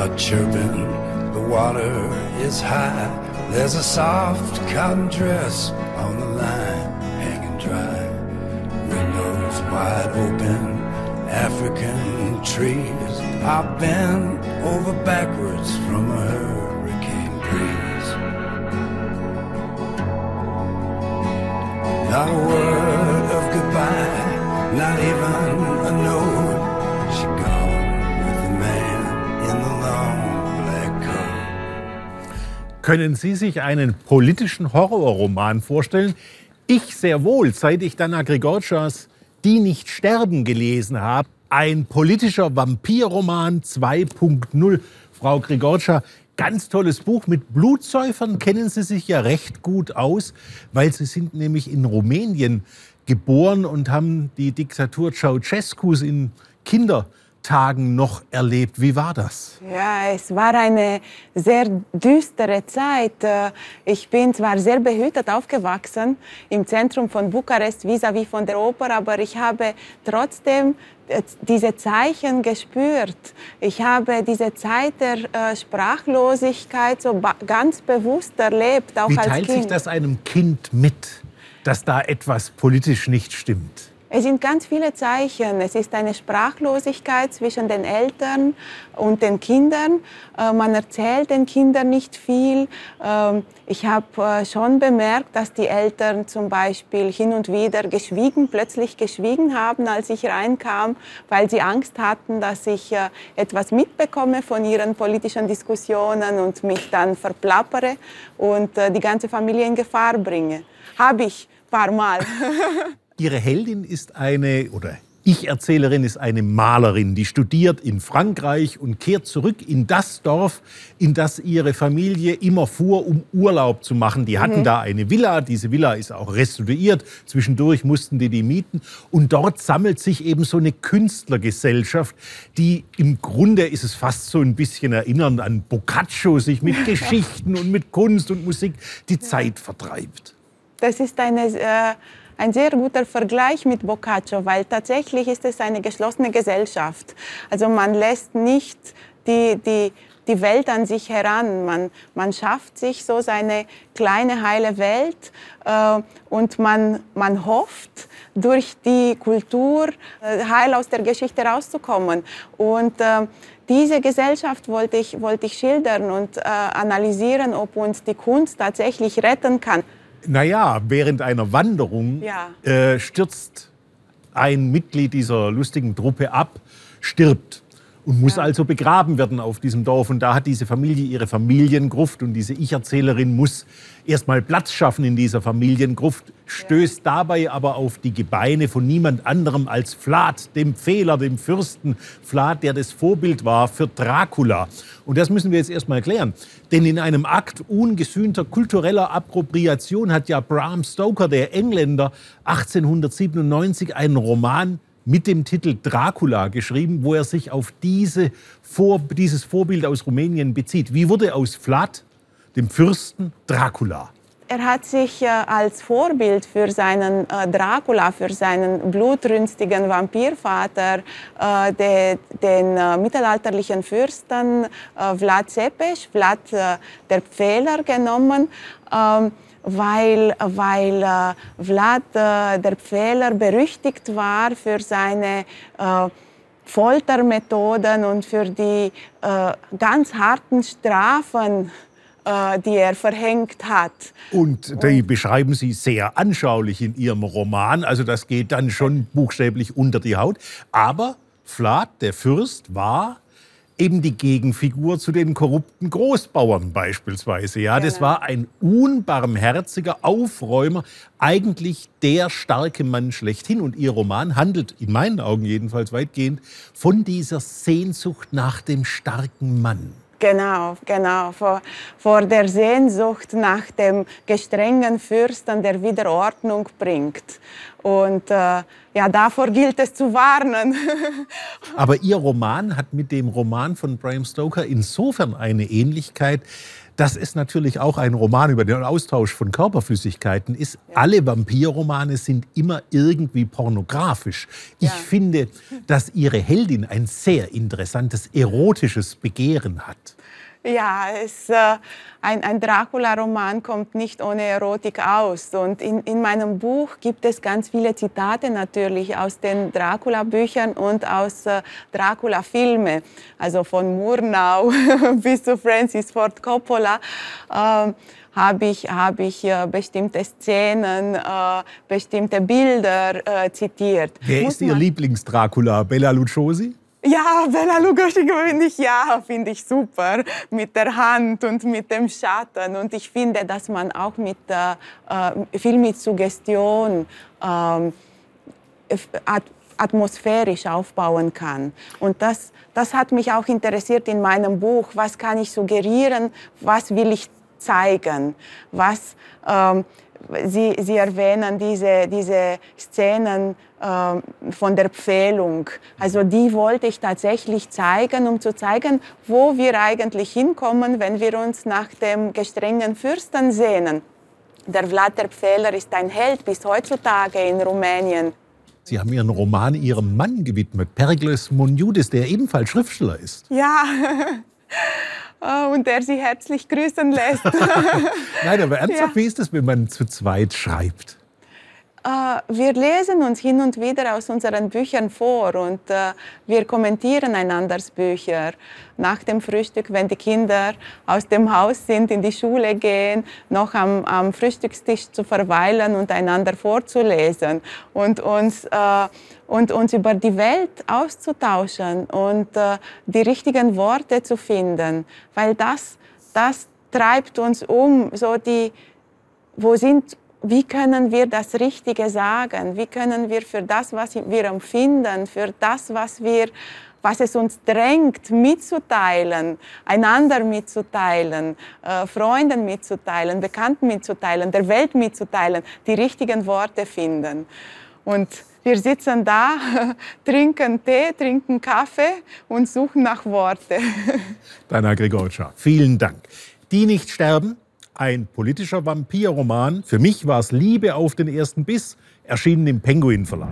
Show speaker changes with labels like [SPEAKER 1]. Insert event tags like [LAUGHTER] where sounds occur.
[SPEAKER 1] are chirping, the water is high. There's a soft cotton dress on the line, hanging dry. Windows wide open, African trees are bent over backwards from a hurricane breeze. Not a word
[SPEAKER 2] Können Sie sich einen politischen Horrorroman vorstellen? Ich sehr wohl, seit ich Dana Grigorschas Die nicht sterben gelesen habe. Ein politischer Vampirroman 2.0. Frau Grigortscha, ganz tolles Buch. Mit Blutsäufern kennen Sie sich ja recht gut aus, weil Sie sind nämlich in Rumänien geboren und haben die Diktatur Ceausescus in Kindertagen noch erlebt. Wie war das?
[SPEAKER 3] Ja, es war eine sehr düstere Zeit. Äh, Ich bin zwar sehr behütet aufgewachsen im Zentrum von Bukarest vis-à-vis von der Oper, aber ich habe trotzdem äh, diese Zeichen gespürt. Ich habe diese Zeit der äh, Sprachlosigkeit so ganz bewusst erlebt, auch
[SPEAKER 2] Wie
[SPEAKER 3] als
[SPEAKER 2] teilt
[SPEAKER 3] Kind.
[SPEAKER 2] sich das einem Kind mit, dass da etwas politisch nicht stimmt?
[SPEAKER 3] Es sind ganz viele Zeichen. Es ist eine Sprachlosigkeit zwischen den Eltern und den Kindern. Äh, Man erzählt den Kindern nicht viel. Ähm, Ich habe äh, schon bemerkt, dass die Eltern zum Beispiel hin und wieder geschwiegen, plötzlich geschwiegen haben, als ich reinkam, weil sie Angst hatten, dass ich äh, etwas mitbekomme von ihren politischen Diskussionen und mich dann verplappere und die ganze Familie in Gefahr bringe. Habe ich ein paar Mal. [LAUGHS]
[SPEAKER 2] Ihre Heldin ist eine, oder Ich-Erzählerin ist eine Malerin, die studiert in Frankreich und kehrt zurück in das Dorf, in das ihre Familie immer fuhr, um Urlaub zu machen. Die hatten da eine Villa, diese Villa ist auch restauriert, zwischendurch mussten die die mieten und dort sammelt sich eben so eine Künstlergesellschaft, die im Grunde ist es fast so ein bisschen erinnernd an Boccaccio, sich mit [LAUGHS] Geschichten und mit Kunst und Musik die Zeit vertreibt.
[SPEAKER 3] Das ist eine, äh, ein sehr guter Vergleich mit Boccaccio, weil tatsächlich ist es eine geschlossene Gesellschaft. Also man lässt nicht die, die, die Welt an sich heran. Man, man schafft sich so seine kleine heile Welt äh, und man, man hofft, durch die Kultur äh, heil aus der Geschichte rauszukommen. Und äh, diese Gesellschaft wollte ich, wollte ich schildern und äh, analysieren, ob uns die Kunst tatsächlich retten kann.
[SPEAKER 2] Naja, während einer Wanderung
[SPEAKER 3] Ja.
[SPEAKER 2] äh, stürzt ein Mitglied dieser lustigen Truppe ab, stirbt und muss also begraben werden auf diesem Dorf. Und da hat diese Familie ihre Familiengruft und diese Ich-Erzählerin muss erstmal Platz schaffen in dieser Familiengruft, stößt dabei aber auf die Gebeine von niemand anderem als Vlad, dem Fehler, dem Fürsten Vlad, der das Vorbild war für Dracula. Und das müssen wir jetzt erstmal klären. Denn in einem Akt ungesühnter kultureller Appropriation hat ja Bram Stoker, der Engländer, 1897 einen Roman mit dem Titel Dracula geschrieben, wo er sich auf diese Vor dieses Vorbild aus Rumänien bezieht. Wie wurde aus Vlad, dem Fürsten, Dracula?
[SPEAKER 3] Er hat sich äh, als Vorbild für seinen äh, Dracula, für seinen blutrünstigen Vampirvater, äh, de, den mittelalterlichen Fürsten Vlad Zepes, Vlad der Pfähler genommen. Weil, weil äh, Vlad äh, der Pfähler berüchtigt war für seine äh, Foltermethoden und für die äh, ganz harten Strafen, äh, die er verhängt hat.
[SPEAKER 2] Und die beschreiben Sie sehr anschaulich in Ihrem Roman. Also das geht dann schon buchstäblich unter die Haut. Aber Vlad, der Fürst, war eben die Gegenfigur zu den korrupten Großbauern beispielsweise. Ja, das
[SPEAKER 3] Genau.
[SPEAKER 2] war ein unbarmherziger Aufräumer, eigentlich der starke Mann schlechthin. Und Ihr Roman handelt, in meinen Augen jedenfalls weitgehend, von dieser Sehnsucht nach dem starken Mann.
[SPEAKER 3] Genau, genau. Vor, vor der Sehnsucht nach dem gestrengen Fürsten, der wieder Ordnung bringt. Und äh, ja, davor gilt es zu warnen. [LAUGHS]
[SPEAKER 2] Aber Ihr Roman hat mit dem Roman von Bram Stoker insofern eine Ähnlichkeit, dass es natürlich auch ein Roman über den Austausch von Körperflüssigkeiten ist. Ja. Alle Vampirromane sind immer irgendwie pornografisch. Ich ja. finde, dass Ihre Heldin ein sehr interessantes erotisches Begehren hat.
[SPEAKER 3] Ja, es, äh, ein, ein Dracula-Roman kommt nicht ohne Erotik aus. Und in, in meinem Buch gibt es ganz viele Zitate natürlich aus den Dracula-Büchern und aus äh, Dracula-Filmen. Also von Murnau [LAUGHS] bis zu Francis Ford Coppola. Äh, habe ich, hab ich äh, bestimmte Szenen, äh, bestimmte Bilder äh, zitiert.
[SPEAKER 2] Wer Muss ist Ihr Lieblings-Dracula? Bella Lugosi?
[SPEAKER 3] Ja, Bela Lugosi finde ich, ja, finde ich super. Mit der Hand und mit dem Schatten. Und ich finde, dass man auch mit, äh, äh viel mit Suggestion äh, atmosphärisch aufbauen kann. Und das, das hat mich auch interessiert in meinem Buch. Was kann ich suggerieren? Was will ich zeigen? Was, ähm, Sie, Sie erwähnen diese, diese Szenen äh, von der Pfählung. Also die wollte ich tatsächlich zeigen, um zu zeigen, wo wir eigentlich hinkommen, wenn wir uns nach dem gestrengen Fürsten sehnen. Der Vlad der Pfähler ist ein Held bis heutzutage in Rumänien.
[SPEAKER 2] Sie haben Ihren Roman Ihrem Mann gewidmet, Perikles Monjudis, der ebenfalls Schriftsteller ist.
[SPEAKER 3] Ja, [LAUGHS] [LAUGHS] und der sie herzlich grüßen lässt. [LAUGHS]
[SPEAKER 2] Nein, aber [LAUGHS] ernsthaft, ja. wie ist es, wenn man zu zweit schreibt?
[SPEAKER 3] Uh, wir lesen uns hin und wieder aus unseren Büchern vor und uh, wir kommentieren einanders Bücher. Nach dem Frühstück, wenn die Kinder aus dem Haus sind, in die Schule gehen, noch am, am Frühstückstisch zu verweilen und einander vorzulesen und uns, uh, und uns über die Welt auszutauschen und die richtigen Worte zu finden. Weil das, das treibt uns um, so die, wo sind wie können wir das Richtige sagen? Wie können wir für das, was wir empfinden, für das, was, wir, was es uns drängt, mitzuteilen, einander mitzuteilen, äh, Freunden mitzuteilen, Bekannten mitzuteilen, der Welt mitzuteilen, die richtigen Worte finden? Und wir sitzen da, [LAUGHS] trinken Tee, trinken Kaffee und suchen nach Worte. [LAUGHS]
[SPEAKER 2] Dana Grigorczak, vielen Dank. Die nicht sterben, ein politischer Vampirroman. Für mich war es Liebe auf den ersten Biss, erschienen im Penguin Verlag.